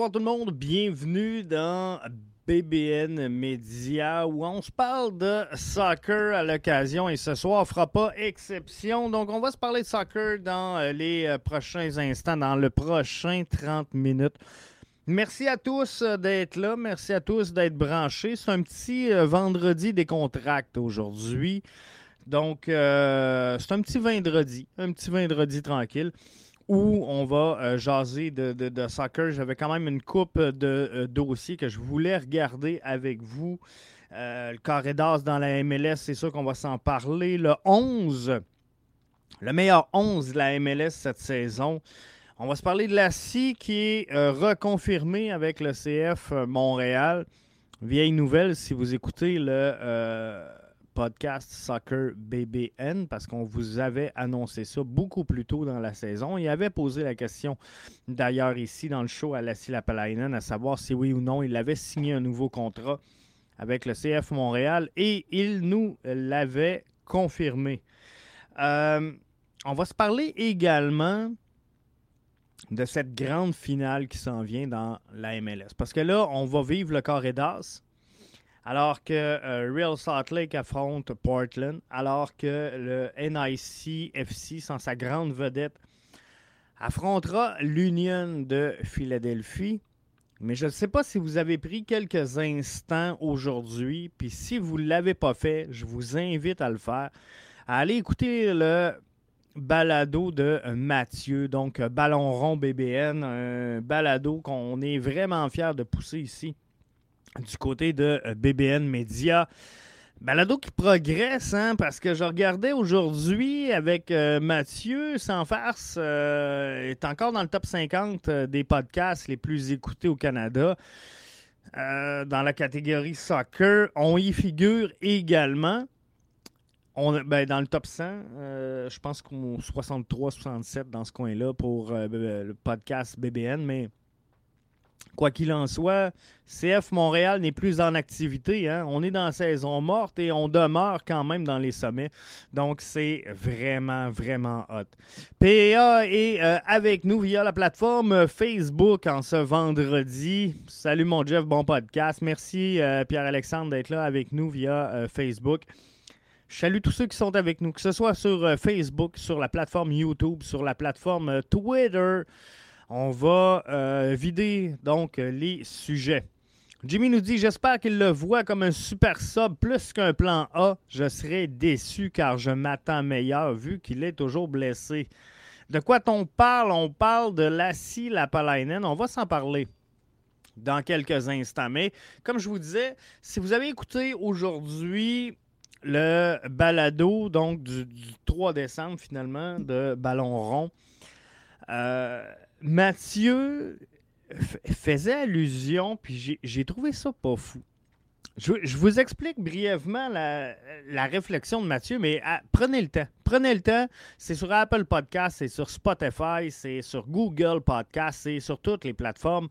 bonsoir tout le monde. Bienvenue dans BBN Media où on se parle de soccer à l'occasion et ce soir ne fera pas exception. Donc on va se parler de soccer dans euh, les euh, prochains instants, dans le prochain 30 minutes. Merci à tous euh, d'être là. Merci à tous d'être branchés. C'est un petit vendredi des contracts aujourd'hui. Donc, c'est un petit vendredi, un petit vendredi tranquille où on va euh, jaser de, soccer. J'avais quand même une coupe de euh, dossiers que je voulais regarder avec vous. Euh, le carré d'as dans la MLS, c'est sûr qu'on va s'en parler. Le 11, le meilleur 11 de la MLS cette saison. On va se parler de la CI qui est reconfirmée avec le CF Montréal. Vieille nouvelle, si vous écoutez le podcast Soccer BBN parce qu'on vous avait annoncé ça beaucoup plus tôt dans la saison. Il avait posé la question d'ailleurs ici dans le show à Lassie Lapalainen à savoir si oui ou non il avait signé un nouveau contrat avec le CF Montréal et il nous l'avait confirmé. Euh, on va se parler également de cette grande finale qui s'en vient dans la MLS. Parce que là, on va vivre le carré d'as alors que euh, Real Salt Lake affronte Portland, alors que le NIC FC, sans sa grande vedette, affrontera l'Union de Philadelphie. Mais je ne sais pas si vous avez pris quelques instants aujourd'hui, puis si vous ne l'avez pas fait, je vous invite à le faire, à aller écouter le balado de Mathieu, donc Ballon rond BBN, un balado qu'on est vraiment fier de pousser ici du côté de euh, BBN Media. Balado qui progresse, hein, parce que je regardais aujourd'hui avec euh, Mathieu, sans farce, euh, est encore dans le top 50 des podcasts les plus écoutés au Canada. dans la catégorie soccer, on y figure également. Ben, dans le top 100, je pense qu'on 63-67 dans ce coin-là pour le podcast BBN, mais Quoi qu'il en soit, CF Montréal n'est plus en activité. Hein. On est dans la saison morte et on demeure quand même dans les sommets. Donc, c'est vraiment, vraiment hot. PA est euh, avec nous via la plateforme Facebook en ce vendredi. Salut mon Jeff, bon podcast. Merci euh, Pierre-Alexandre d'être là avec nous via euh, Facebook. Je salue tous ceux qui sont avec nous, que ce soit sur Facebook, sur la plateforme YouTube, sur la plateforme Twitter. On va euh, vider donc les sujets. Jimmy nous dit J'espère qu'il le voit comme un super sub plus qu'un plan A. Je serais déçu car je m'attends meilleur vu qu'il est toujours blessé. De quoi on parle? On parle de Lassie Lapalainen. On va s'en parler dans quelques instants. Mais comme je vous disais, si vous avez écouté aujourd'hui le balado donc du, 3 décembre finalement de Ballon rond, euh, Mathieu faisait allusion, puis j'ai trouvé ça pas fou. Je, vous explique brièvement la, réflexion de Mathieu, mais ah, prenez le temps. Prenez le temps. C'est sur Apple Podcast, c'est sur Spotify, c'est sur Google Podcast, c'est sur toutes les plateformes.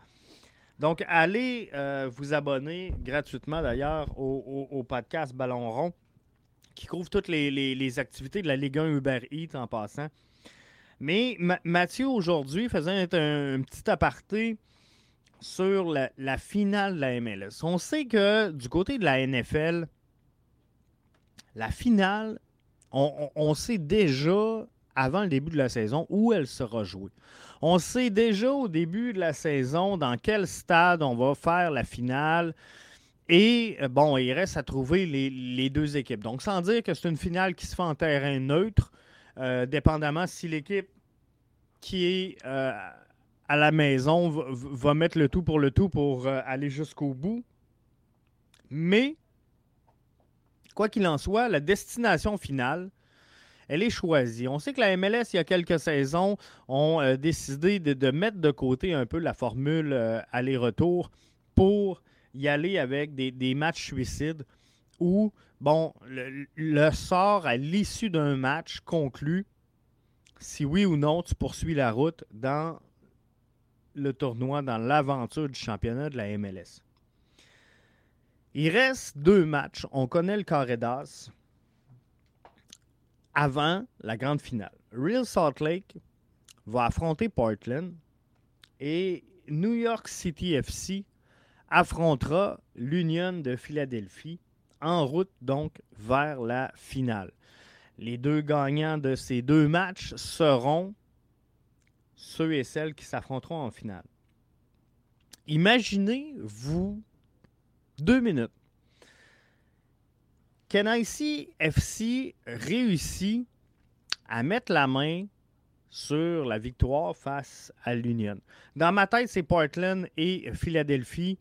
Donc, allez euh, vous abonner gratuitement d'ailleurs au, podcast Ballon Rond, qui couvre toutes les, les, activités de la Ligue 1 Uber Eats en passant. Mais Mathieu, aujourd'hui, faisait un, petit aparté sur la, finale de la MLS. On sait que du côté de la NFL, la finale, on, sait déjà avant le début de la saison où elle sera jouée. On sait déjà au début de la saison dans quel stade on va faire la finale. Et euh, bon, il reste à trouver les, deux équipes. Donc, sans dire que c'est une finale qui se fait en terrain neutre, euh, dépendamment si l'équipe qui est euh, à la maison va, mettre le tout pour le tout pour euh, aller jusqu'au bout. Mais, quoi qu'il en soit, la destination finale, elle est choisie. On sait que la MLS, il y a quelques saisons, ont décidé de, mettre de côté un peu la formule aller-retour pour y aller avec des, des matchs suicides où, bon, le, sort à l'issue d'un match conclu si oui ou non tu poursuis la route dans le tournoi, dans l'aventure du championnat de la MLS. Il reste deux matchs. On connaît le carré d'as avant la grande finale. Real Salt Lake va affronter Portland et New York City FC affrontera l'Union de Philadelphie en route donc vers la finale. Les deux gagnants de ces deux matchs seront ceux et celles qui s'affronteront en finale. Imaginez-vous deux minutes qu'NIC FC réussit à mettre la main sur la victoire face à l'Union. Dans ma tête, c'est Portland et Philadelphie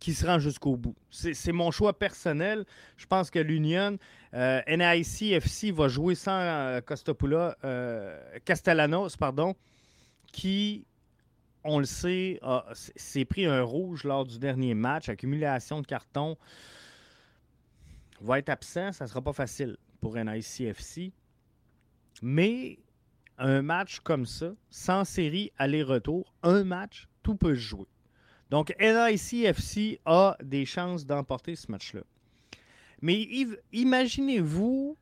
qui se rend jusqu'au bout. C'est mon choix personnel. Je pense que l'Union, euh, NIC FC va jouer sans euh, euh, Castellanos, pardon, qui, on le sait, s'est pris un rouge lors du dernier match, accumulation de cartons. Va être absent, ça ne sera pas facile pour NIC FC. Mais un match comme ça, sans série aller-retour, un match, tout peut se jouer. Donc, NICFC a des chances d'emporter ce match-là. Mais imaginez-vous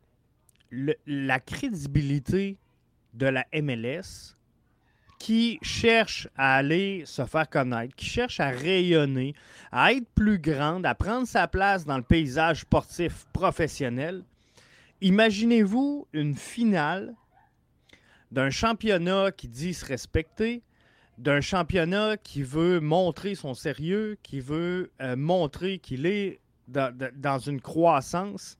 la crédibilité de la MLS qui cherche à aller se faire connaître, qui cherche à rayonner, à être plus grande, à prendre sa place dans le paysage sportif professionnel. Imaginez-vous une finale d'un championnat qui dit se respecter, d'un championnat qui veut montrer son sérieux, qui veut euh, montrer qu'il est dans, une croissance.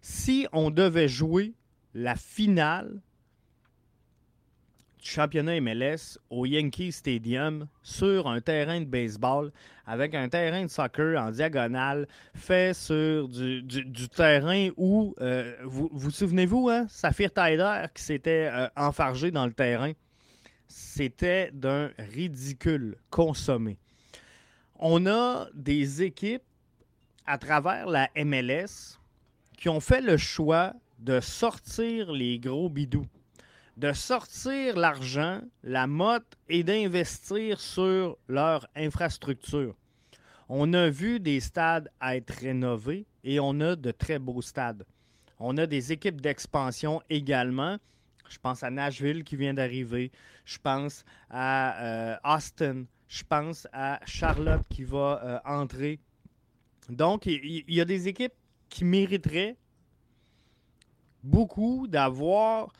Si on devait jouer la finale du championnat MLS au Yankee Stadium sur un terrain de baseball avec un terrain de soccer en diagonale fait sur du, terrain où, euh, vous vous souvenez-vous, hein, Saphir Tyler qui s'était euh, enfargé dans le terrain? C'était d'un ridicule consommé. On a des équipes à travers la MLS qui ont fait le choix de sortir les gros bidous, de sortir l'argent, la motte et d'investir sur leur infrastructure. On a vu des stades être rénovés et on a de très beaux stades. On a des équipes d'expansion également je pense à Nashville qui vient d'arriver. Je pense à euh, Austin. Je pense à Charlotte qui va euh, entrer. Donc, il y, a des équipes qui mériteraient beaucoup d'avoir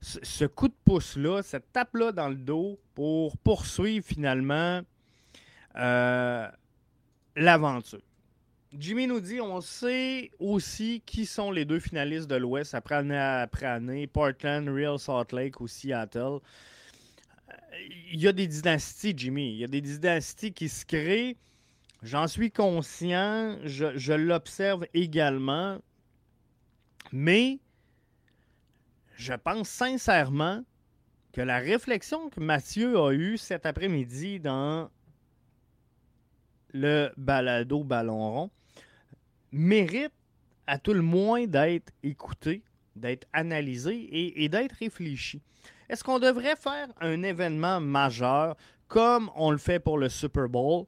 ce, coup de pouce-là, cette tape-là dans le dos pour poursuivre finalement euh, l'aventure. Jimmy nous dit on sait aussi qui sont les deux finalistes de l'Ouest après année après année Portland, Real Salt Lake ou Seattle. Il y a des dynasties, Jimmy. Il y a des dynasties qui se créent. J'en suis conscient. Je, je l'observe également. Mais je pense sincèrement que la réflexion que Mathieu a eue cet après-midi dans le balado Ballon rond mérite à tout le moins d'être écouté, d'être analysé et, d'être réfléchi. Est-ce qu'on devrait faire un événement majeur comme on le fait pour le Super Bowl?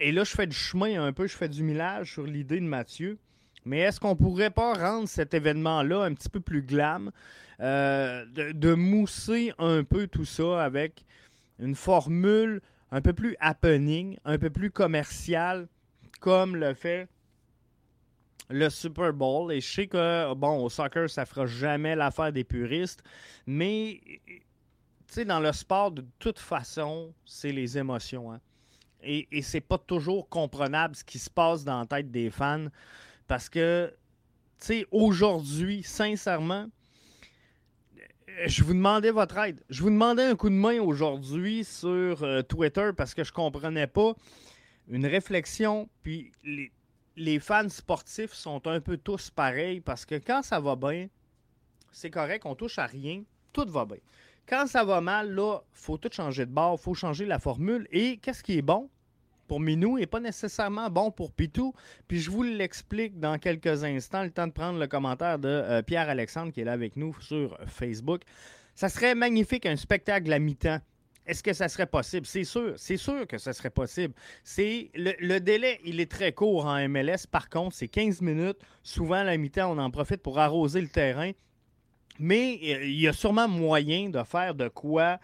Et là, je fais du chemin un peu, je fais du millage sur l'idée de Mathieu. Mais est-ce qu'on pourrait pas rendre cet événement-là un petit peu plus glam, euh, de, mousser un peu tout ça avec une formule un peu plus happening, un peu plus commercial, comme le fait le Super Bowl. Et je sais que, bon, au soccer, ça fera jamais l'affaire des puristes, mais, tu sais, dans le sport, de toute façon, c'est les émotions. Hein. Et, et c'est pas toujours comprenable ce qui se passe dans la tête des fans, parce que, tu sais, aujourd'hui, sincèrement, je vous demandais votre aide. Je vous demandais un coup de main aujourd'hui sur euh, Twitter parce que je comprenais pas une réflexion, puis les, fans sportifs sont un peu tous pareils parce que quand ça va bien, c'est correct, on touche à rien, tout va bien. Quand ça va mal, là, faut tout changer de bord, faut changer la formule. Et qu'est-ce qui est bon? Pour Minou n'est pas nécessairement bon pour Pitou. Puis je vous l'explique dans quelques instants, le temps de prendre le commentaire de euh, Pierre-Alexandre qui est là avec nous sur Facebook. Ça serait magnifique un spectacle à mi-temps. Est-ce que ça serait possible? C'est sûr, c'est sûr que ça serait possible. C'est le, délai, il est très court en MLS. Par contre, c'est 15 minutes. Souvent, à la mi-temps, on en profite pour arroser le terrain. Mais euh, il y a sûrement moyen de faire de quoi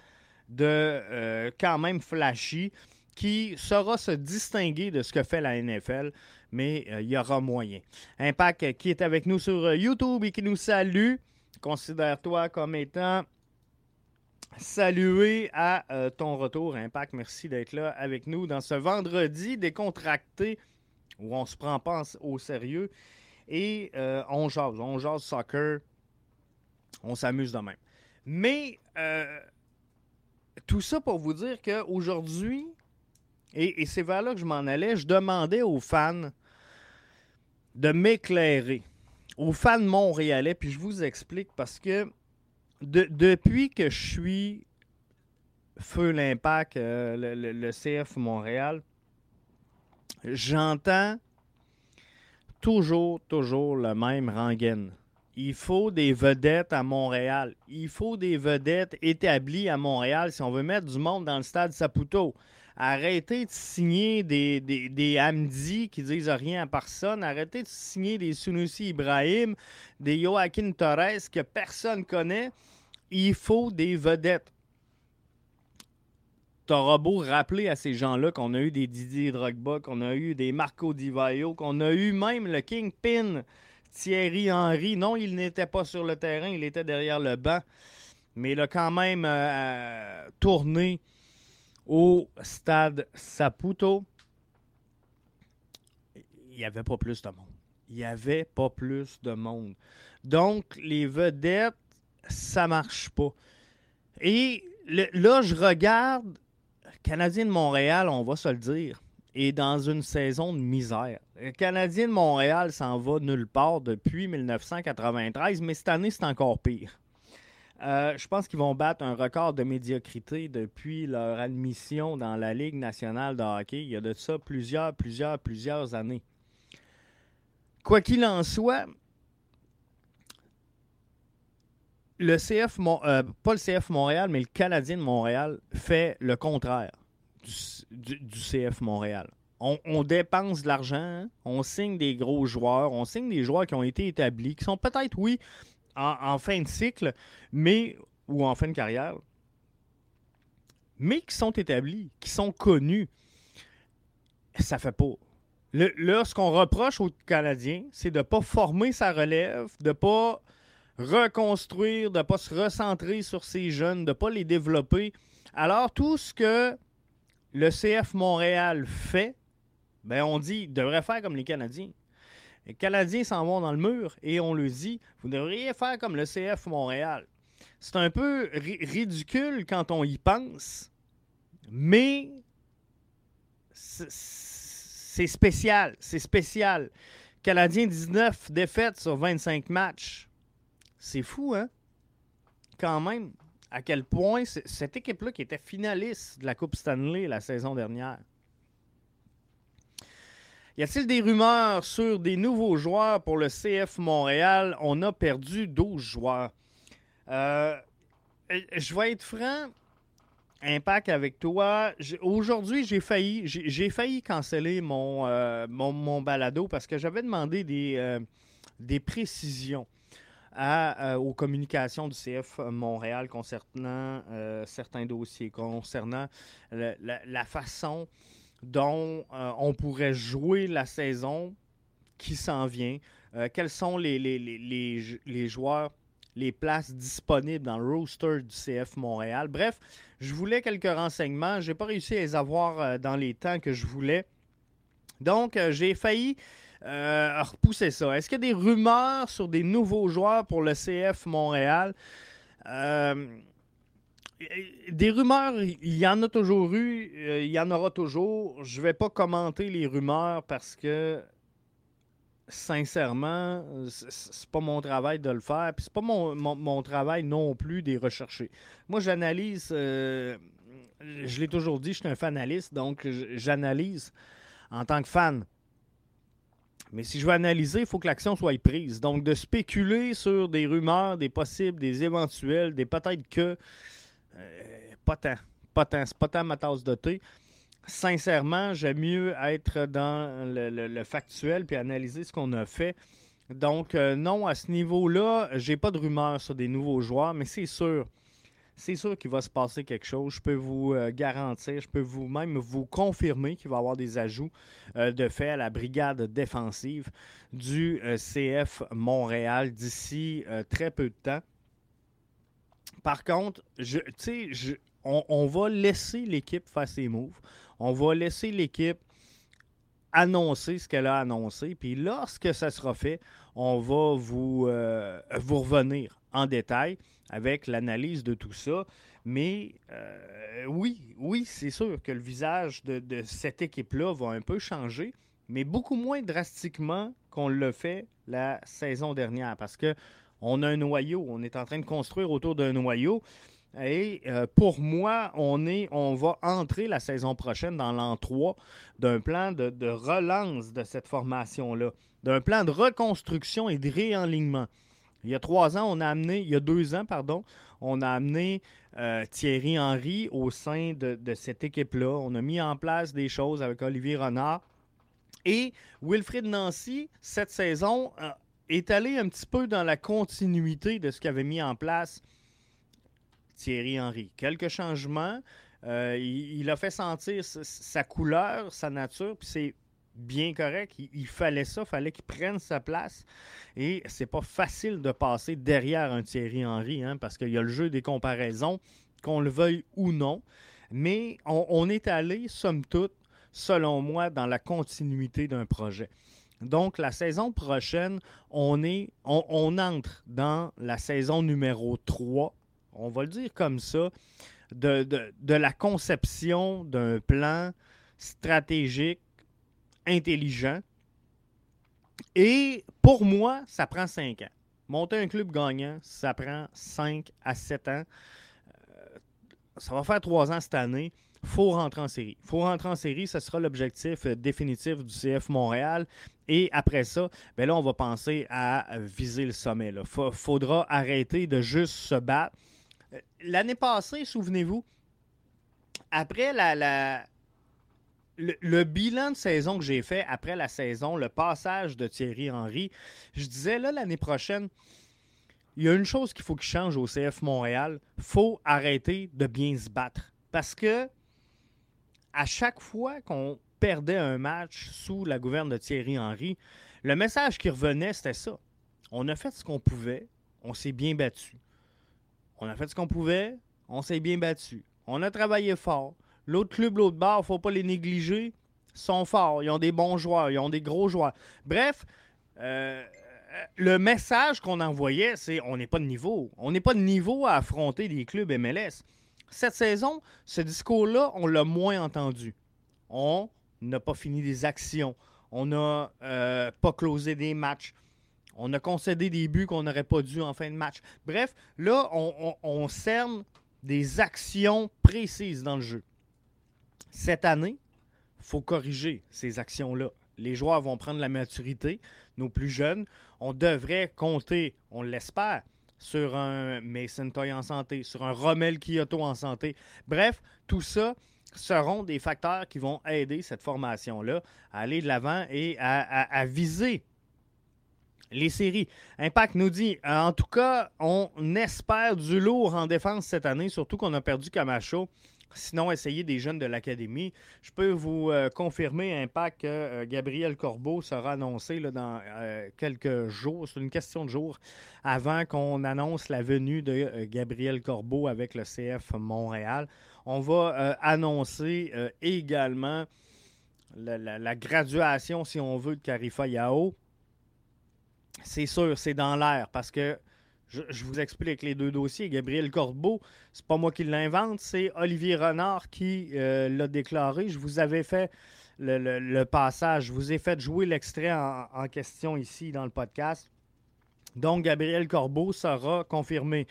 de quand même flashy qui saura se distinguer de ce que fait la NFL, mais il y aura moyen. Impact qui est avec nous sur YouTube et qui nous salue, considère-toi comme étant salué à ton retour, Impact. Merci d'être là avec nous dans ce vendredi décontracté où on se prend pas au sérieux et euh, on jase, on jase soccer, on s'amuse de même. Mais euh, tout ça pour vous dire qu'aujourd'hui, et, c'est vers là que je m'en allais, je demandais aux fans de m'éclairer, aux fans montréalais, puis je vous explique parce que depuis que je suis Feu l'Impact, euh, le, CF Montréal, j'entends toujours, toujours le même rengaine. Il faut des vedettes à Montréal. Il faut des vedettes établies à Montréal si on veut mettre du monde dans le stade Saputo. Arrêtez de signer des, des, des Hamdi qui disent rien à personne. Arrêtez de signer des Sunusi Ibrahim, des Joaquin Torres que personne connaît. Il faut des vedettes. T'auras beau rappeler à ces gens-là qu'on a eu des Didier Drogba, qu'on a eu des Marco Di Vaio, qu'on a eu même le Kingpin Thierry Henry. Non, il n'était pas sur le terrain, il était derrière le banc. Mais il a quand même euh, euh, tourné au stade Saputo. Il n'y avait pas plus de monde. Il n'y avait pas plus de monde. Donc, les vedettes, ça marche pas. Et là, je regarde Canadien de Montréal, on va se le dire, est dans une saison de misère. Le Canadien de Montréal s'en va nulle part depuis 1993, mais cette année, c'est encore pire. Euh, je pense qu'ils vont battre un record de médiocrité depuis leur admission dans la Ligue nationale de hockey. Il y a de ça plusieurs, plusieurs, plusieurs années. Quoi qu'il en soit, le CF, euh, pas le CF Montréal, mais le Canadien de Montréal fait le contraire du, CF Montréal. On, dépense de l'argent, hein. on signe des gros joueurs, on signe des joueurs qui ont été établis, qui sont peut-être, oui, en, fin de cycle, mais ou en fin de carrière, mais qui sont établis, qui sont connus. Ça fait pas. Le, là, ce qu'on reproche aux Canadiens, c'est de ne pas former sa relève, de ne pas reconstruire, de ne pas se recentrer sur ces jeunes, de ne pas les développer. Alors, tout ce que le CF Montréal fait, ben on dit, devrait faire comme les Canadiens. Les Canadiens s'en vont dans le mur et on le dit, vous devriez faire comme le CF Montréal. C'est un peu ridicule quand on y pense, mais c'est spécial. C'est spécial. Canadien 19 défaites sur 25 matchs. C'est fou, hein? Quand même, à quel point cette équipe-là qui était finaliste de la Coupe Stanley la saison dernière. Y a-t-il des rumeurs sur des nouveaux joueurs pour le CF Montréal? On a perdu 12 joueurs. Euh, je vais être franc, Impact avec toi. Aujourd'hui, j'ai failli, j'ai failli canceller mon, euh, mon, balado parce que j'avais demandé des, euh, des précisions aux communications du CF Montréal concernant certains dossiers, concernant la, façon dont euh, on pourrait jouer la saison qui s'en vient, quels sont les, joueurs, les places disponibles dans le roster du CF Montréal? Bref, je voulais quelques renseignements. Je n'ai pas réussi à les avoir dans les temps que je voulais. Donc, j'ai failli euh, repousser ça. Est-ce qu'il y a des rumeurs sur des nouveaux joueurs pour le CF Montréal? Euh, des rumeurs, il y en a toujours eu, euh, il y en aura toujours. Je ne vais pas commenter les rumeurs parce que, sincèrement, c'est pas mon travail de le faire. Puis c'est pas mon, travail non plus de rechercher. Moi, j'analyse, je l'ai toujours dit, je suis un fanaliste, donc j'analyse en tant que fan. Mais si je veux analyser, il faut que l'action soit prise. Donc, de spéculer sur des rumeurs, des possibles, des éventuels, des peut-être que, euh, pas tant. Pas tant. C'est pas tant ma tasse de thé. Sincèrement, j'aime mieux être dans le, factuel puis analyser ce qu'on a fait. Donc, euh, non, à ce niveau-là, j'ai pas de rumeurs sur des nouveaux joueurs, mais c'est sûr, c'est sûr qu'il va se passer quelque chose. Je peux vous euh, garantir, je peux vous même vous confirmer qu'il va y avoir des ajouts de fait à la brigade défensive du CF Montréal d'ici très peu de temps. Par contre, je, on, va laisser l'équipe faire ses moves. On va laisser l'équipe annoncer ce qu'elle a annoncé. Puis lorsque ça sera fait, on va vous, euh, revenir en détail avec l'analyse de tout ça. Mais euh, oui, oui, c'est sûr que le visage de, de cette équipe-là va un peu changer, mais beaucoup moins drastiquement qu'on l'a fait la saison dernière parce que on a un noyau, on est en train de construire autour d'un noyau. Et euh, pour moi, on, est, on va entrer la saison prochaine dans l'an 3 d'un plan de, relance de cette formation-là, d'un plan de reconstruction et de réalignement. Il y a trois ans, on a amené, il y a deux ans, pardon, on a amené euh, Thierry Henry au sein de, cette équipe-là. On a mis en place des choses avec Olivier Renard. Et Wilfrid Nancy, cette saison, euh, est allé un petit peu dans la continuité de ce qu'avait mis en place Thierry Henry. Quelques changements. Euh, il, a fait sentir sa couleur, sa nature, puis c'est bien correct. Il, fallait ça, fallait qu'il prenne sa place. Et c'est pas facile de passer derrière un Thierry Henry, hein, parce qu'il y a le jeu des comparaisons, qu'on le veuille ou non. Mais on, est allé, somme toute, selon moi, dans la continuité d'un projet. Donc, la saison prochaine, on, entre dans la saison numéro 3 on va le dire comme ça, de, la conception d'un plan stratégique intelligent. Et pour moi, ça prend cinq ans. Monter un club gagnant, ça prend cinq à sept ans. Euh, ça va faire trois ans cette année. Faut rentrer en série. Faut rentrer en série, ce sera l'objectif euh, définitif du CF Montréal. Et après ça, ben là, on va penser à viser le sommet. Il faudra arrêter de juste se battre l'année passée, souvenez-vous, après la, le, bilan de saison que j'ai fait après la saison, le passage de Thierry Henry, je disais là l'année prochaine, il y a une chose qu'il faut qu'il change au CF Montréal, faut arrêter de bien se battre. Parce que à chaque fois qu'on perdait un match sous la gouverne de Thierry Henry, le message qui revenait, c'était ça. On a fait ce qu'on pouvait, on s'est bien battu. On a fait ce qu'on pouvait, on s'est bien battu. On a travaillé fort. L'autre club, l'autre bar, il ne faut pas les négliger. Sont forts, ils ont des bons joueurs, ils ont des gros joueurs. Bref, euh, le message qu'on envoyait, c'est on n'est pas de niveau. On n'est pas de niveau à affronter des clubs MLS. Cette saison, ce discours-là, on l'a moins entendu. On n'a pas fini des actions. On n'a euh, pas closé des matchs. On a concédé des buts qu'on n'aurait pas dû en fin de match. Bref, là, on, cerne des actions précises dans le jeu. Cette année, il faut corriger ces actions-là. Les joueurs vont prendre la maturité. Nos plus jeunes, on devrait compter, on l'espère, sur un Mason Toy en santé, sur un Rommel Kyoto en santé. Bref, tout ça seront des facteurs qui vont aider cette formation-là à aller de l'avant et à viser les séries. Impact nous dit, euh, en tout cas, on espère du lourd en défense cette année, surtout qu'on a perdu Camacho. Sinon, essayez des jeunes de l'Académie. Je peux vous euh, confirmer, Impact, que euh, Gabriel Corbeau sera annoncé là, dans quelques jours. C'est une question de jours avant qu'on annonce la venue de Gabriel Corbeau avec le CF Montréal. On va annoncer également la, la, graduation, si on veut, de Carifa Yao c'est sûr, c'est dans l'air parce que je, vous explique les deux dossiers. Gabriel Corbeau, c'est pas moi qui l'invente, c'est Olivier Renard qui euh, l'a déclaré. Je vous avais fait le, passage, je vous ai fait jouer l'extrait en, question ici dans le podcast. Donc, Gabriel Corbeau sera confirmé.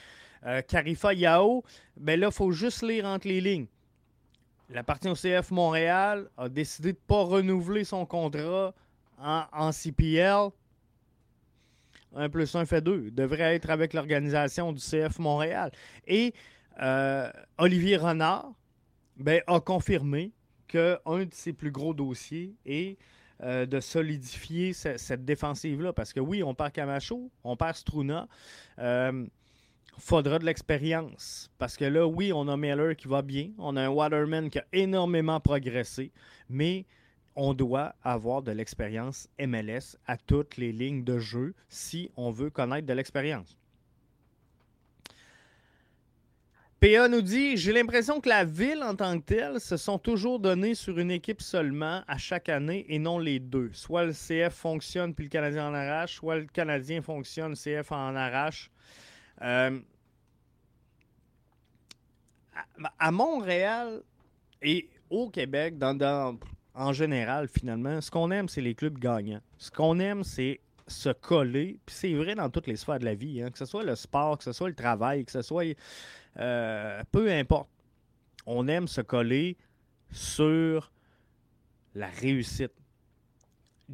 Euh, Carifa Yao, ben là, il faut juste lire entre les lignes. La partie CF Montréal a décidé de ne pas renouveler son contrat en CPL 1 plus 1 fait 2, devrait être avec l'organisation du CF Montréal. Et euh, Olivier Renard ben, a confirmé qu'un de ses plus gros dossiers est euh, de solidifier cette défensive-là. Parce que oui, on perd Camacho, on perd Struna. Euh, faudra de l'expérience. Parce que là, oui, on a Miller qui va bien. On a un Waterman qui a énormément progressé. Mais on doit avoir de l'expérience MLS à toutes les lignes de jeu si on veut connaître de l'expérience. PA nous dit J'ai l'impression que la ville en tant que telle se sont toujours données sur une équipe seulement à chaque année et non les deux. Soit le CF fonctionne puis le Canadien en arrache, soit le Canadien fonctionne, le CF en arrache. Euh, à, Montréal et au Québec, dans, en général, finalement, ce qu'on aime, c'est les clubs gagnants. Ce qu'on aime, c'est se coller. Puis c'est vrai dans toutes les sphères de la vie, hein, que ce soit le sport, que ce soit le travail, que ce soit. Euh, peu importe. On aime se coller sur la réussite.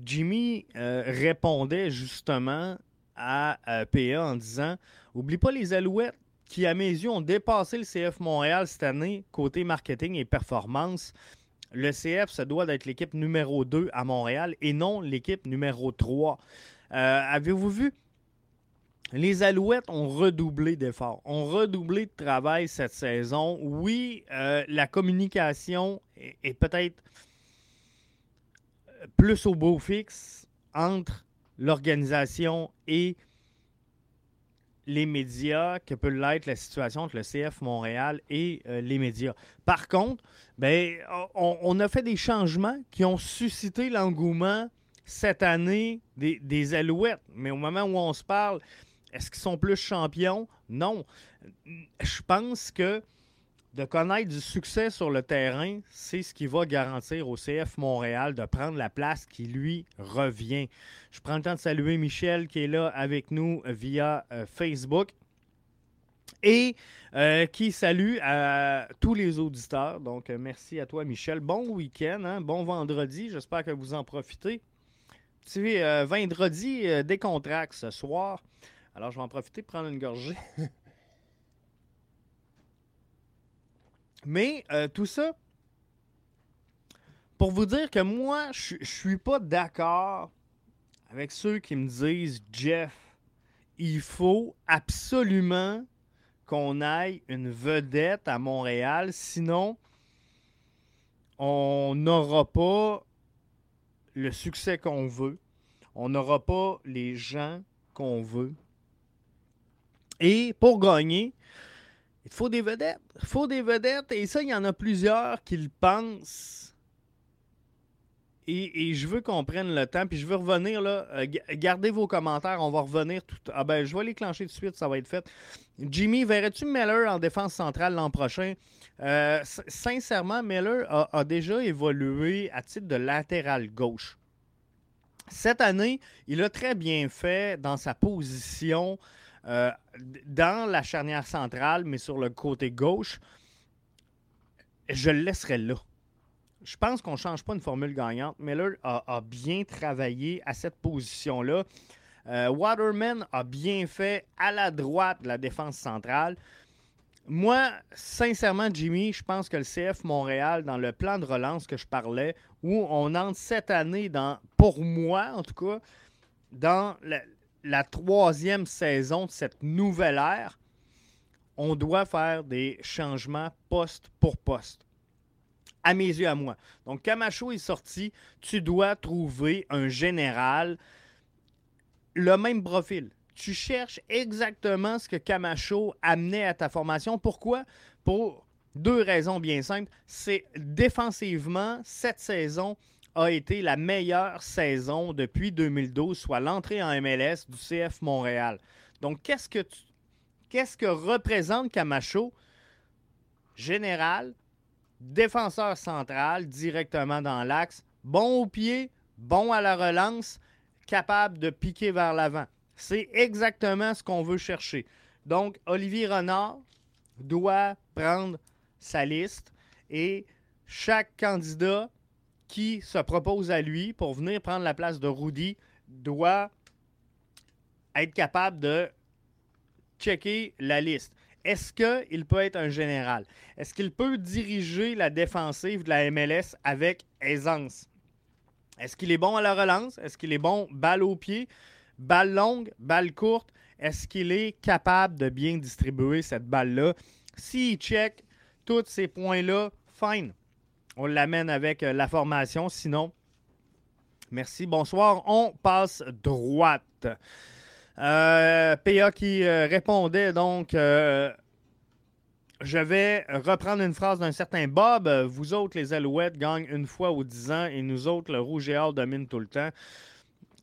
Jimmy euh, répondait justement à euh, PA en disant Oublie pas les Alouettes qui, à mes yeux, ont dépassé le CF Montréal cette année côté marketing et performance. Le CF, ça doit être l'équipe numéro 2 à Montréal et non l'équipe numéro 3. Euh, avez-vous vu? Les Alouettes ont redoublé d'efforts, ont redoublé de travail cette saison. Oui, euh, la communication est peut-être plus au beau fixe entre l'organisation et les médias que peut l'être la situation entre le CF Montréal et euh, les médias. Par contre, ben, on, a fait des changements qui ont suscité l'engouement cette année des, des, Alouettes. Mais au moment où on se parle, est-ce qu'ils sont plus champions? Non. Je pense que de connaître du succès sur le terrain, c'est ce qui va garantir au CF Montréal de prendre la place qui lui revient. Je prends le temps de saluer Michel qui est là avec nous via euh, Facebook et euh, qui salue à tous les auditeurs. Donc, euh, merci à toi, Michel. Bon week-end, hein? bon vendredi. J'espère que vous en profitez. Petit vendredi décontracte ce soir. Alors, je vais en profiter pour prendre une gorgée. Mais euh, tout ça, pour vous dire que moi, je ne suis pas d'accord avec ceux qui me disent Jeff, il faut absolument qu'on aille une vedette à Montréal, sinon on n'aura pas le succès qu'on veut, on n'aura pas les gens qu'on veut. Et pour gagner, il faut des vedettes. Il faut des vedettes. Et ça, il y en a plusieurs qui le pensent. Et, je veux qu'on prenne le temps. Puis je veux revenir là. Euh, gardez vos commentaires. On va revenir tout. Ah ben, je vais les clencher tout de suite. Ça va être fait. Jimmy, verrais-tu Miller en défense centrale l'an prochain? Euh, sincèrement, Miller a, déjà évolué à titre de latéral gauche. Cette année, il a très bien fait dans sa position euh, dans la charnière centrale, mais sur le côté gauche, je le laisserai là. Je pense qu'on ne change pas une formule gagnante. Miller a, a bien travaillé à cette position-là. Euh, Waterman a bien fait à la droite de la défense centrale. Moi, sincèrement, Jimmy, je pense que le CF Montréal, dans le plan de relance que je parlais, où on entre cette année dans, pour moi en tout cas, dans la, la troisième saison de cette nouvelle ère, on doit faire des changements poste pour poste. À mes yeux, à moi. Donc, Camacho est sorti. Tu dois trouver un général, le même profil. Tu cherches exactement ce que Camacho amenait à ta formation. Pourquoi? Pour deux raisons bien simples. C'est défensivement, cette saison, a été la meilleure saison depuis 2012, soit l'entrée en MLS du CF Montréal. Donc, qu'est-ce que, qu'est-ce que représente Camacho? Général, défenseur central, directement dans l'axe, bon au pied, bon à la relance, capable de piquer vers l'avant. C'est exactement ce qu'on veut chercher. Donc, Olivier Renard doit prendre sa liste et chaque candidat qui se propose à lui pour venir prendre la place de Rudy doit être capable de checker la liste. Est-ce qu'il peut être un général? Est-ce qu'il peut diriger la défensive de la MLS avec aisance? Est-ce qu'il est bon à la relance? Est-ce qu'il est bon balle au pied, balle longue, balle courte? est-ce qu'il est capable de bien distribuer cette balle-là? S'il check tous ces points-là, fine. On l'amène avec euh, la formation. Sinon, merci, bonsoir. On passe droite. Euh, PA qui euh, répondait donc Je vais reprendre une phrase d'un certain Bob. Vous autres, les Alouettes, gagnent une fois ou dix ans et nous autres, le Rouge et Or domine tout le temps.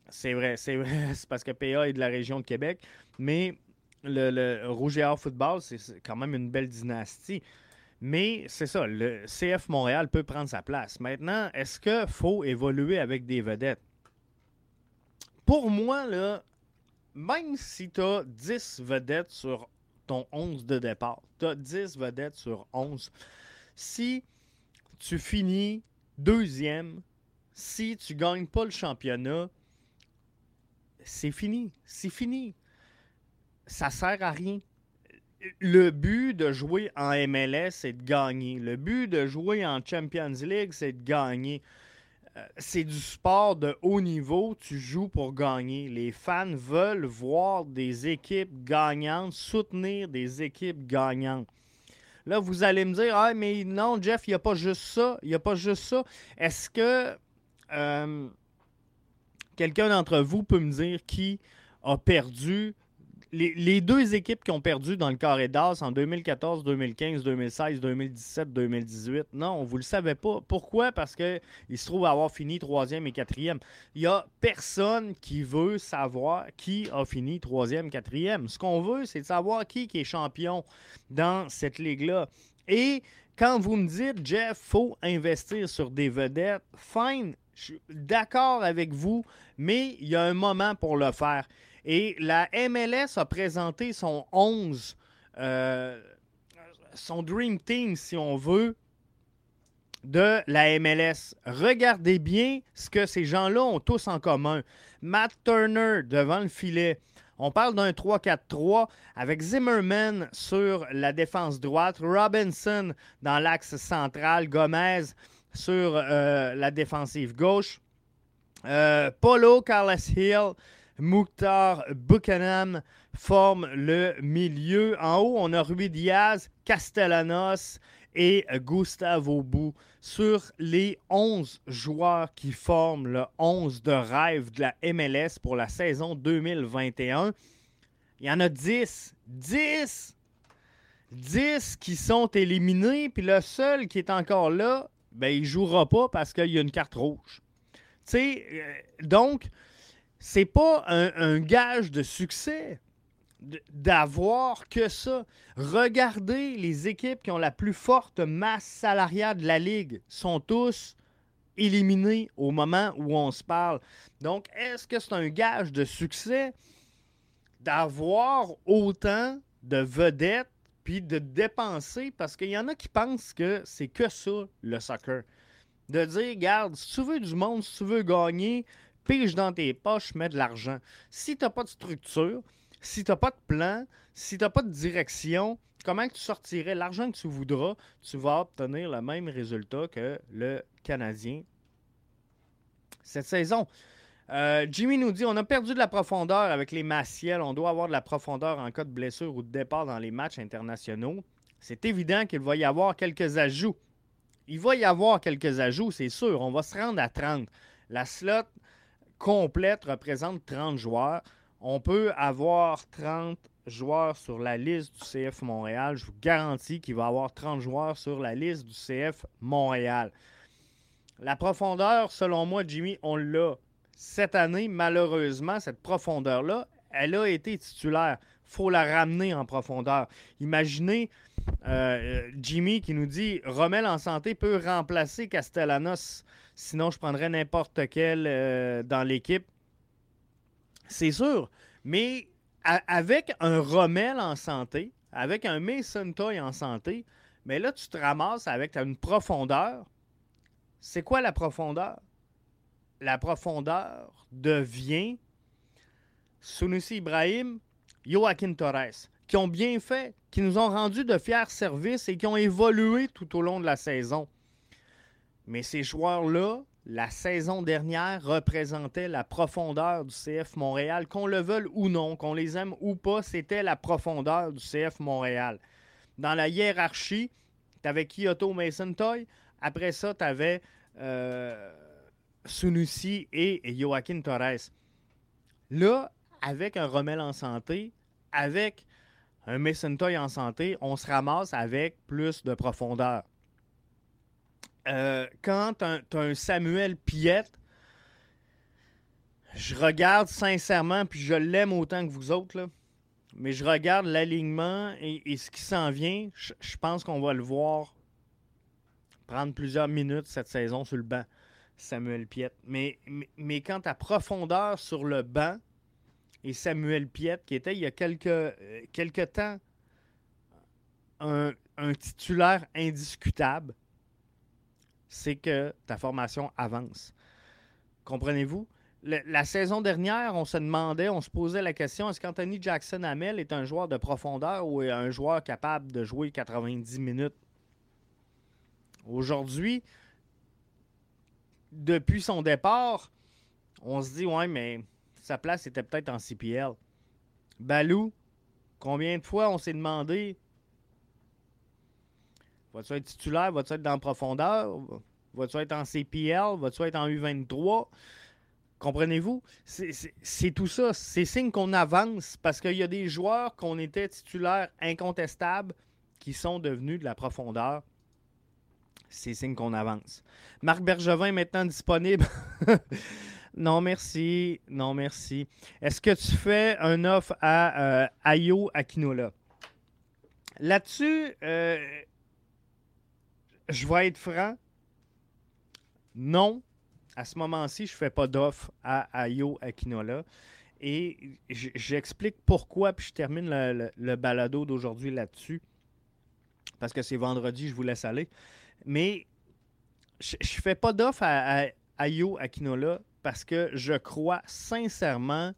C'est vrai, c'est vrai. C'est parce que PA est de la région de Québec. Mais le, le Rouge et Or football, c'est quand même une belle dynastie. Mais c'est ça, le CF Montréal peut prendre sa place. Maintenant, est-ce qu'il faut évoluer avec des vedettes? Pour moi, là, même si tu as 10 vedettes sur ton 11 de départ, tu as 10 vedettes sur 11, si tu finis deuxième, si tu gagnes pas le championnat, c'est fini. C'est fini. Ça sert à rien le but de jouer en MLS, c'est de gagner. Le but de jouer en Champions League, c'est de gagner. Euh, c'est du sport de haut niveau, tu joues pour gagner. Les fans veulent voir des équipes gagnantes, soutenir des équipes gagnantes. Là, vous allez me dire, ah, mais non, Jeff, il n'y a pas juste ça. Il n'y a pas juste ça. Est-ce que euh, quelqu'un d'entre vous peut me dire qui a perdu les, deux équipes qui ont perdu dans le carré d'as en 2014, 2015, 2016, 2017, 2018, non, vous ne le savez pas. Pourquoi? Parce qu'ils se trouvent à avoir fini troisième et quatrième. Il n'y a personne qui veut savoir qui a fini troisième, quatrième. Ce qu'on veut, c'est de savoir qui, est champion dans cette ligue-là. Et quand vous me dites, Jeff, faut investir sur des vedettes, fine, je suis d'accord avec vous, mais il y a un moment pour le faire. Et la MLS a présenté son 11, euh, son Dream Team, si on veut, de la MLS. Regardez bien ce que ces gens-là ont tous en commun. Matt Turner devant le filet. On parle d'un 3-4-3 avec Zimmerman sur la défense droite, Robinson dans l'axe central, Gomez sur euh, la défensive gauche, euh, Polo Carlos Hill Mukhtar Buchanan forme le milieu. En haut, on a Rui Diaz, Castellanos et Gustavo Bou sur les 11 joueurs qui forment le 11 de rêve de la MLS pour la saison 2021. Il y en a 10. 10! 10 qui sont éliminés, puis le seul qui est encore là, ben, il ne jouera pas parce qu'il y a une carte rouge. Tu sais, euh, donc, c'est pas un, gage de succès d'avoir que ça. Regardez les équipes qui ont la plus forte masse salariale de la ligue sont tous éliminés au moment où on se parle. Donc, est-ce que c'est un gage de succès d'avoir autant de vedettes puis de dépenser? Parce qu'il y en a qui pensent que c'est que ça le soccer. De dire, garde, si tu veux du monde, si tu veux gagner, pige dans tes poches, mets de l'argent. Si tu n'as pas de structure, si tu n'as pas de plan, si tu n'as pas de direction, comment tu sortirais l'argent que tu voudras, tu vas obtenir le même résultat que le Canadien cette saison. Euh, Jimmy nous dit on a perdu de la profondeur avec les Massiels. On doit avoir de la profondeur en cas de blessure ou de départ dans les matchs internationaux. C'est évident qu'il va y avoir quelques ajouts. Il va y avoir quelques ajouts, c'est sûr. On va se rendre à 30. La slot complète représente 30 joueurs. On peut avoir 30 joueurs sur la liste du CF Montréal. Je vous garantis qu'il va y avoir 30 joueurs sur la liste du CF Montréal. La profondeur, selon moi, Jimmy, on l'a. Cette année, malheureusement, cette profondeur-là, elle a été titulaire. Il faut la ramener en profondeur. Imaginez euh, Jimmy qui nous dit Rommel en santé peut remplacer Castellanos. Sinon, je prendrais n'importe quel euh, dans l'équipe. C'est sûr. Mais avec un Rommel en santé, avec un Mason Toy en santé, mais là, tu te ramasses avec une profondeur. C'est quoi la profondeur? La profondeur devient Sunusi Ibrahim, Joaquin Torres, qui ont bien fait, qui nous ont rendu de fiers services et qui ont évolué tout au long de la saison. Mais ces joueurs-là, la saison dernière représentait la profondeur du CF Montréal. Qu'on le veuille ou non, qu'on les aime ou pas, c'était la profondeur du CF Montréal. Dans la hiérarchie, tu avais Kyoto Mason Toy. Après ça, tu avais euh, Sunusi et Joaquin Torres. Là, avec un Rommel en santé, avec un Mason Toy en santé, on se ramasse avec plus de profondeur. Euh, quand tu as, un Samuel Piette, je regarde sincèrement, puis je l'aime autant que vous autres, là, mais je regarde l'alignement et, ce qui s'en vient. Je, pense qu'on va le voir prendre plusieurs minutes cette saison sur le banc, Samuel Piette. Mais, mais, quant à profondeur sur le banc, et Samuel Piette, qui était il y a quelques, euh, temps un titulaire indiscutable, c'est que ta formation avance. Comprenez-vous? la saison dernière, on se demandait, on se posait la question est-ce qu'Anthony Jackson Hamel est un joueur de profondeur ou un joueur capable de jouer 90 minutes? Aujourd'hui, depuis son départ, on se dit ouais, mais sa place était peut-être en CPL. Balou, combien de fois on s'est demandé Va-tu être titulaire? Va-tu être dans la profondeur? Va-tu être en CPL? Va-tu être en U23? Comprenez-vous? C'est tout ça. C'est signe qu'on avance parce qu'il y a des joueurs qu'on était titulaires incontestables qui sont devenus de la profondeur. C'est signe qu'on avance. Marc Bergevin est maintenant disponible. non, merci. Non, merci. Est-ce que tu fais un offre à euh, Ayo Akinola? Là-dessus, euh, je vais être franc. Non, à ce moment-ci, je ne fais pas d'offre à Ayo Akinola. Et j'explique pourquoi, puis je termine le, balado d'aujourd'hui là-dessus. Parce que c'est vendredi, je vous laisse aller. Mais je ne fais pas d'offre à, Ayo Akinola parce que je crois sincèrement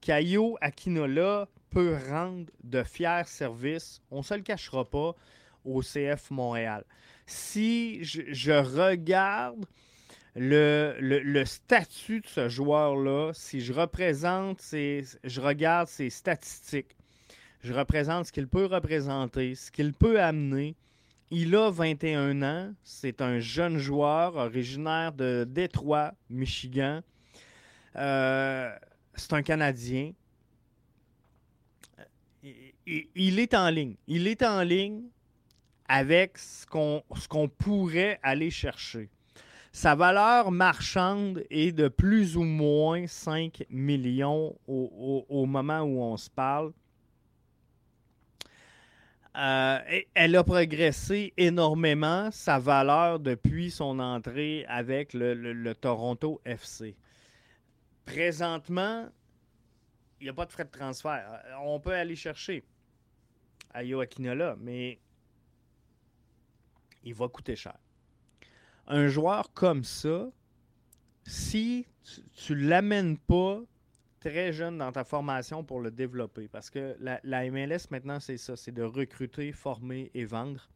qu'Ayo Akinola peut rendre de fiers services, on ne se le cachera pas, au CF Montréal si je, regarde le, statut de ce joueur-là, si je représente je regarde ses statistiques, je représente ce qu'il peut représenter, ce qu'il peut amener. Il a 21 ans, c'est un jeune joueur originaire de Détroit, Michigan. Euh, c'est un Canadien. il est en ligne. Il est en ligne avec ce qu'on pourrait aller chercher. Sa valeur marchande est de plus ou moins 5 millions au, moment où on se parle. Euh, elle a progressé énormément, sa valeur, depuis son entrée avec le, Toronto FC. Présentement, il n'y a pas de frais de transfert. On peut aller chercher Ayo Akinola, mais il va coûter cher. Un joueur comme ça, si tu ne l'amènes pas très jeune dans ta formation pour le développer, parce que la, MLS maintenant, c'est ça, c'est de recruter, former et vendre.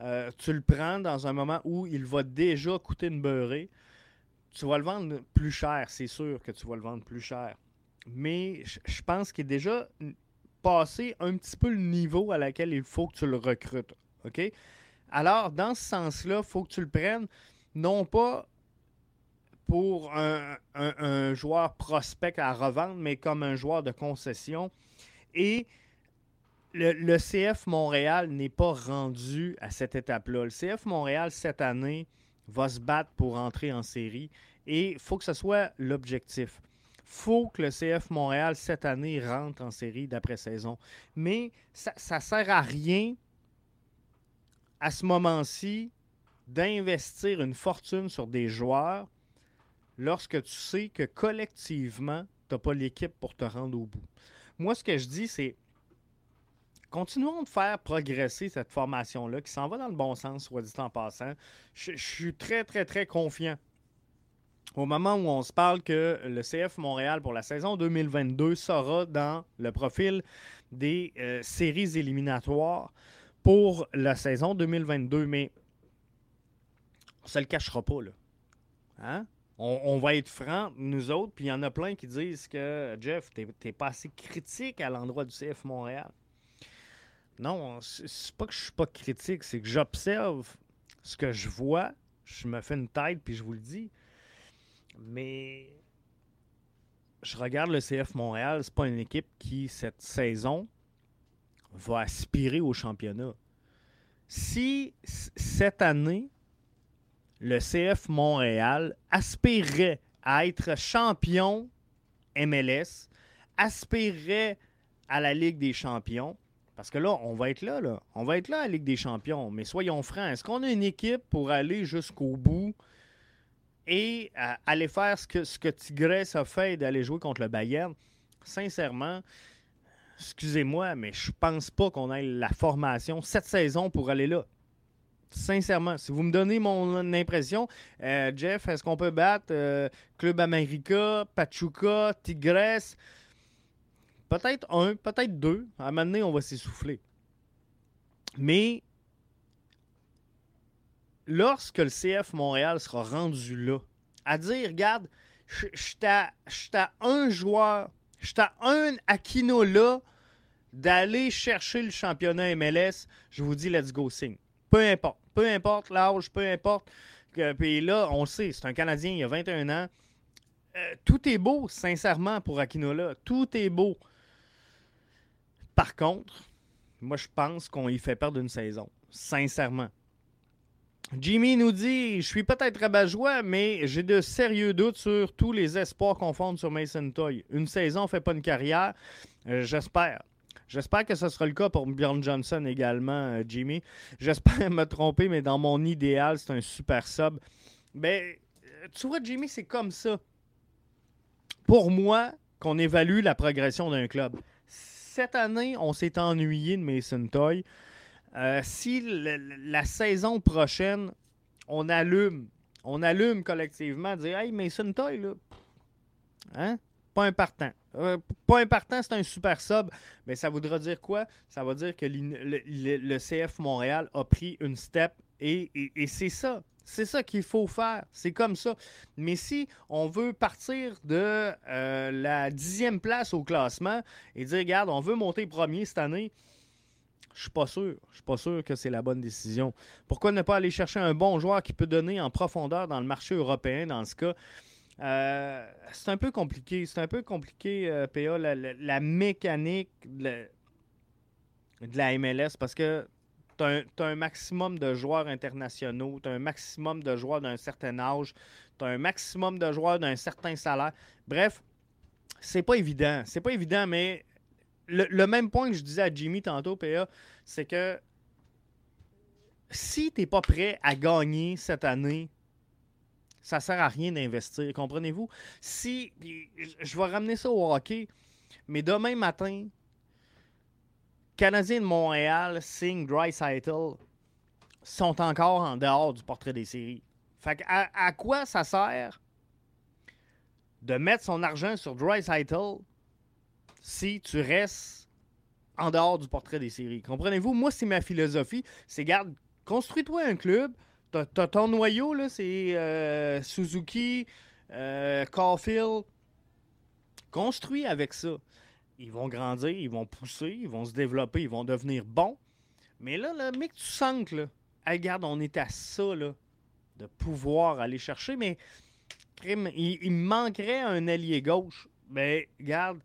Euh, tu le prends dans un moment où il va déjà coûter une beurrée, tu vas le vendre plus cher, c'est sûr que tu vas le vendre plus cher. Mais je pense qu'il est déjà passé un petit peu le niveau à laquelle il faut que tu le recrutes. OK? Alors, dans ce sens-là, il faut que tu le prennes, non pas pour un, joueur prospect à revendre, mais comme un joueur de concession. Et le, CF Montréal n'est pas rendu à cette étape-là. Le CF Montréal, cette année, va se battre pour entrer en série et il faut que ce soit l'objectif. Faut que le CF Montréal, cette année, rentre en série d'après-saison. Mais ça ne sert à rien à ce moment-ci d'investir une fortune sur des joueurs lorsque tu sais que collectivement, tu n'as pas l'équipe pour te rendre au bout. Moi, ce que je dis, c'est continuons de faire progresser cette formation-là qui s'en va dans le bon sens, soit dit en passant. Je, suis très, très, très confiant. Au moment où on se parle que le CF Montréal pour la saison 2022 sera dans le profil des euh, séries éliminatoires pour la saison 2022, mais on se le cachera pas. Là. Hein? On, va être francs, nous autres, puis il y en a plein qui disent que Jeff, t'es pas assez critique à l'endroit du CF Montréal. Non, c'est pas que je suis pas critique, c'est que j'observe ce que je vois, je me fais une tête, puis je vous le dis. Mais je regarde le CF Montréal, c'est pas une équipe qui, cette saison, va aspirer au championnat. Si cette année, le CF Montréal aspirerait à être champion MLS, aspirerait à la Ligue des champions, parce que là, on va être là, là. On va être là à la Ligue des champions. Mais soyons francs, est-ce qu'on a une équipe pour aller jusqu'au bout et aller faire ce que, ce que Tigresse a fait d'aller jouer contre le Bayern? Sincèrement, excusez-moi, mais je pense pas qu'on ait la formation cette saison pour aller là. Sincèrement, si vous me donnez mon impression, euh, Jeff, est-ce qu'on peut battre euh, Club America, Pachuca, Tigres? Peut-être un, peut-être deux. À un moment donné, on va s'essouffler. Mais lorsque le CF Montréal sera rendu là, à dire, regarde, je suis un joueur, à un Aquino là d'aller chercher le championnat MLS, je vous dis, let's go sing. Peu importe. Peu importe l'âge, peu importe. Puis là, on le sait, c'est un Canadien, il a 21 ans. Euh, tout est beau, sincèrement, pour Aquinola. Tout est beau. Par contre, moi, je pense qu'on y fait perdre une saison. Sincèrement. Jimmy nous dit Je suis peut-être rabat-joie, mais j'ai de sérieux doutes sur tous les espoirs qu'on fonde sur Mason Toy. Une saison ne fait pas une carrière. Euh, j'espère. J'espère que ce sera le cas pour Bjorn Johnson également, euh, Jimmy. J'espère me tromper, mais dans mon idéal, c'est un super sub. Ben, tu vois, Jimmy, c'est comme ça. Pour moi, qu'on évalue la progression d'un club. Cette année, on s'est ennuyé de Mason Toy. Euh, si la, saison prochaine, on allume, on allume collectivement, dire Hey, Mason Toy, là, hein? Pas un partant. Euh, pas un partant, c'est un super sub. Mais ça voudra dire quoi? Ça va dire que le, CF Montréal a pris une step et, c'est ça. C'est ça qu'il faut faire. C'est comme ça. Mais si on veut partir de euh, la dixième place au classement et dire, regarde, on veut monter premier cette année, je suis pas sûr. Je suis pas sûr que c'est la bonne décision. Pourquoi ne pas aller chercher un bon joueur qui peut donner en profondeur dans le marché européen dans ce cas? Euh, c'est un peu compliqué. C'est un peu compliqué, euh, PA, la, mécanique de la, MLS parce que tu as, un maximum de joueurs internationaux, tu as un maximum de joueurs d'un certain âge, tu as un maximum de joueurs d'un certain salaire. Bref, c'est pas évident. C'est pas évident, mais le, même point que je disais à Jimmy tantôt, PA, c'est que si tu n'es pas prêt à gagner cette année, ça sert à rien d'investir, comprenez-vous? Si, je vais ramener ça au hockey, mais demain matin, Canadien de Montréal signe Dreisaitl sont encore en dehors du portrait des séries. Fait à, à quoi ça sert de mettre son argent sur Dreisaitl si tu restes en dehors du portrait des séries? Comprenez-vous? Moi, c'est ma philosophie. C'est, garde, construis-toi un club, T'as ton noyau, c'est euh, Suzuki, euh, Caulfield. Construit avec ça. Ils vont grandir, ils vont pousser, ils vont se développer, ils vont devenir bons. Mais là, là mec, tu sens que, regarde, on est à ça, de pouvoir aller chercher, mais il, manquerait un allié gauche. Mais regarde,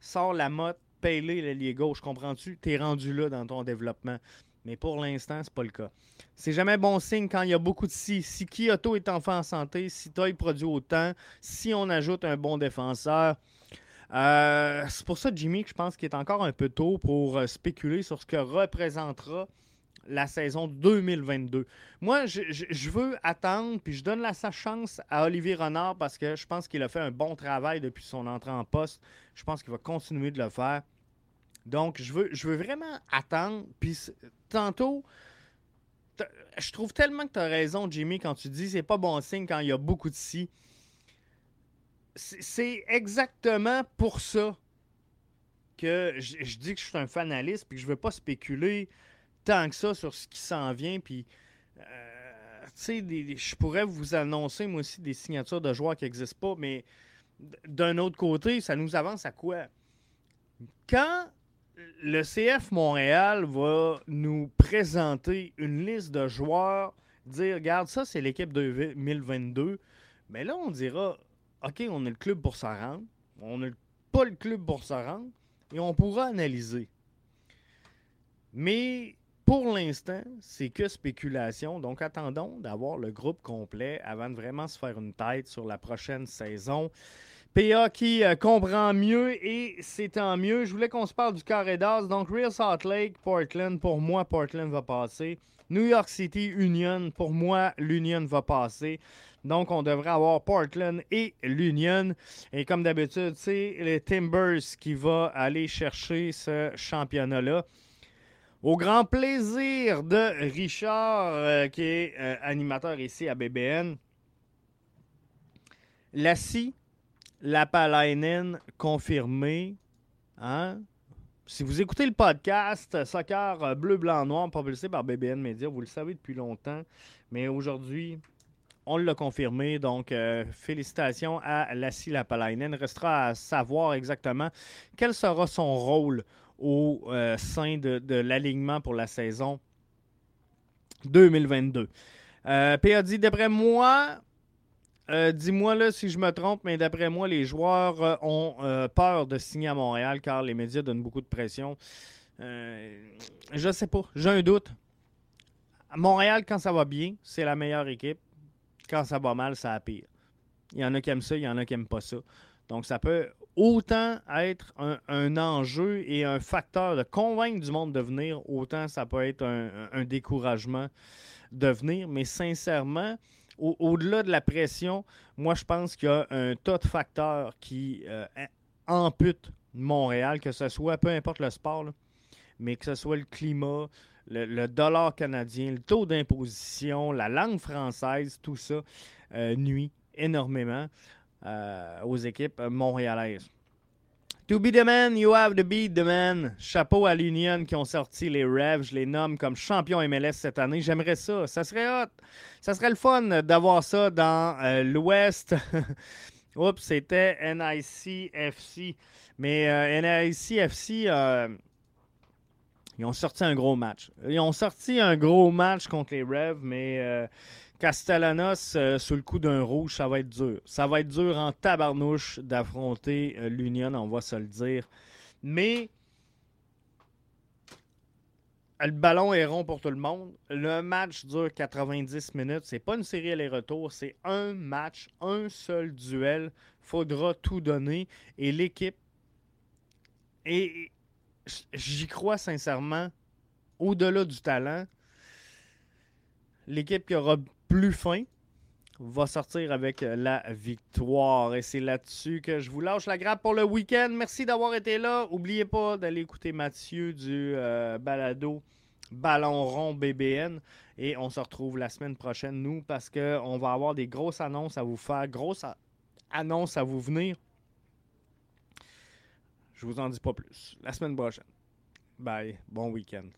sors la motte, paye-les l'allié gauche, comprends-tu? T'es rendu là dans ton développement. Mais pour l'instant, c'est pas le cas. C'est jamais bon signe quand il y a beaucoup de si. Si Kyoto est enfin en santé, si Toy produit autant, si on ajoute un bon défenseur. Euh, c'est pour ça, Jimmy, que je pense qu'il est encore un peu tôt pour euh, spéculer sur ce que représentera la saison 2022. Moi, je, veux attendre, puis je donne la sa chance à Olivier Renard parce que je pense qu'il a fait un bon travail depuis son entrée en poste. Je pense qu'il va continuer de le faire. Donc, je veux, je veux vraiment attendre. Puis tantôt, je trouve tellement que tu as raison, Jimmy, quand tu dis c'est pas bon signe quand il y a beaucoup de si. C'est exactement pour ça que je, dis que je suis un fanaliste puis que je veux pas spéculer tant que ça sur ce qui s'en vient. Puis. Euh, sais, je pourrais vous annoncer, moi aussi, des signatures de joueurs qui n'existent pas, mais d'un autre côté, ça nous avance à quoi? Quand le CF Montréal va nous présenter une liste de joueurs, dire, regarde, ça, c'est l'équipe 2022, mais là, on dira, OK, on est le club pour s'en rendre, on n'a pas le club pour s'en rendre, et on pourra analyser. Mais pour l'instant, c'est que spéculation. Donc, attendons d'avoir le groupe complet avant de vraiment se faire une tête sur la prochaine saison. PA qui euh, comprend mieux et c'est tant mieux. Je voulais qu'on se parle du carré d'as. Donc, Real Salt Lake, Portland, pour moi, Portland va passer. New York City, Union, pour moi, l'Union va passer. Donc, on devrait avoir Portland et l'Union. Et comme d'habitude, c'est les Timbers qui va aller chercher ce championnat-là. Au grand plaisir de Richard, euh, qui est euh, animateur ici à BBN. Lassie, Lapalainen confirmé. Hein? Si vous écoutez le podcast Soccer euh, Bleu, Blanc, Noir, propulsé par BBN Media, vous le savez depuis longtemps. Mais aujourd'hui, on l'a confirmé. Donc, euh, félicitations à Lassie Lapalainen. Restera à savoir exactement quel sera son rôle au euh, sein de, de l'alignement pour la saison 2022. Euh, PA dit, d'après moi, euh, dis-moi là si je me trompe, mais d'après moi, les joueurs euh, ont euh, peur de signer à Montréal car les médias donnent beaucoup de pression. je sais pas, j'ai un doute. Montréal, quand ça va bien, c'est la meilleure équipe. Quand ça va mal, ça a pire. Il y en a qui aiment ça, il y en a qui n'aiment pas ça. Donc, ça peut autant être un, enjeu et un facteur de convaincre du monde de venir, autant ça peut être un découragement de venir. Mais sincèrement, au-delà de la pression, moi, je pense qu'il y a un tas de facteurs qui euh, amputent Montréal, que ce soit, peu importe le sport, mais que ce soit le climat, le, dollar canadien, le taux d'imposition, la langue française, tout ça euh, nuit énormément euh, aux équipes montréalaises. To be the man, you have to be the man. Chapeau à l'Union qui ont sorti les Revs. Je les nomme comme champion MLS cette année. J'aimerais ça. Ça serait hot. Ça serait le fun d'avoir ça dans euh, l'Ouest. Oups, c'était NICFC. Mais euh, NICFC, euh, ils ont sorti un gros match. Ils ont sorti un gros match contre les Revs, mais euh, Castellanos, euh, sous le coup d'un rouge, ça va être dur. Ça va être dur en tabarnouche d'affronter euh, l'Union, on va se le dire. Mais le ballon est rond pour tout le monde. Le match dure 90 minutes. C'est pas une série aller-retour, c'est un match, un seul duel. Faudra tout donner. Et l'équipe. Et j'y crois sincèrement, au-delà du talent, l'équipe qui aura plus fin va sortir avec la victoire. Et c'est là-dessus que je vous lâche la grappe pour le week-end. Merci d'avoir été là. N'oubliez pas d'aller écouter Mathieu du euh, balado Ballon rond BBN. Et on se retrouve la semaine prochaine, nous, parce qu'on va avoir des grosses annonces à vous faire, grosses annonces à vous venir. Je vous en dis pas plus. La semaine prochaine. Bye. Bon week-end.